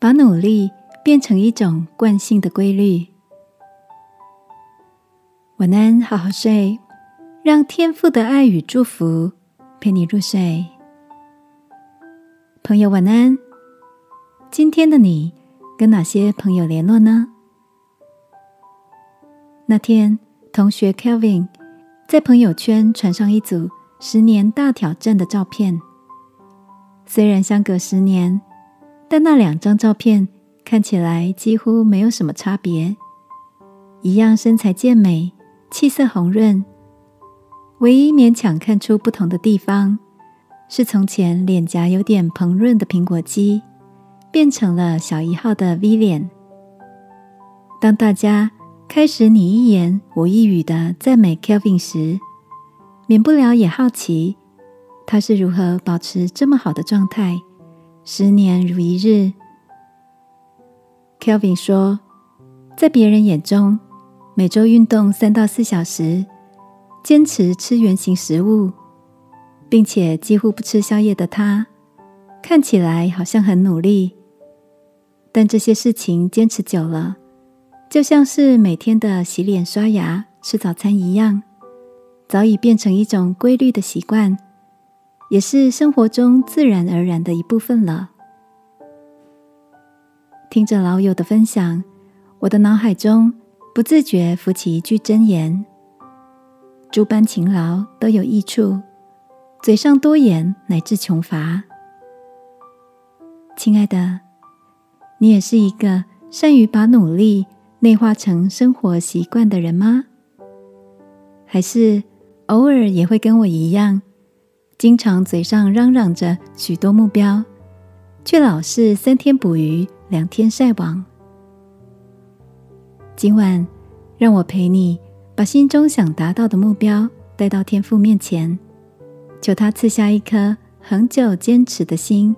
把努力变成一种惯性的规律。晚安，好好睡，让天赋的爱与祝福陪你入睡。朋友，晚安。今天的你跟哪些朋友联络呢？那天，同学 Kelvin 在朋友圈传上一组十年大挑战的照片。虽然相隔十年，但那两张照片看起来几乎没有什么差别，一样身材健美。气色红润，唯一勉强看出不同的地方，是从前脸颊有点膨润的苹果肌，变成了小一号的 V 脸。当大家开始你一言我一语的赞美 Kelvin 时，免不了也好奇他是如何保持这么好的状态，十年如一日。Kelvin 说，在别人眼中。每周运动三到四小时，坚持吃圆形食物，并且几乎不吃宵夜的他，看起来好像很努力。但这些事情坚持久了，就像是每天的洗脸、刷牙、吃早餐一样，早已变成一种规律的习惯，也是生活中自然而然的一部分了。听着老友的分享，我的脑海中。不自觉浮起一句真言：“诸般勤劳都有益处，嘴上多言乃至穷乏。”亲爱的，你也是一个善于把努力内化成生活习惯的人吗？还是偶尔也会跟我一样，经常嘴上嚷嚷着许多目标，却老是三天捕鱼两天晒网？今晚，让我陪你把心中想达到的目标带到天父面前，求他赐下一颗恒久坚持的心，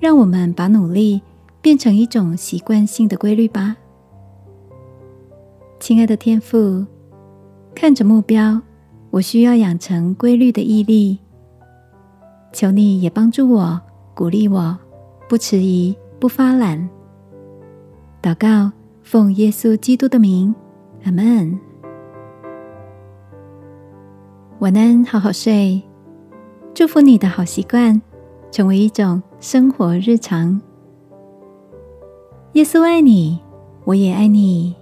让我们把努力变成一种习惯性的规律吧。亲爱的天父，看着目标，我需要养成规律的毅力。求你也帮助我，鼓励我，不迟疑，不发懒。祷告。奉耶稣基督的名，阿门。晚安，好好睡。祝福你的好习惯成为一种生活日常。耶稣爱你，我也爱你。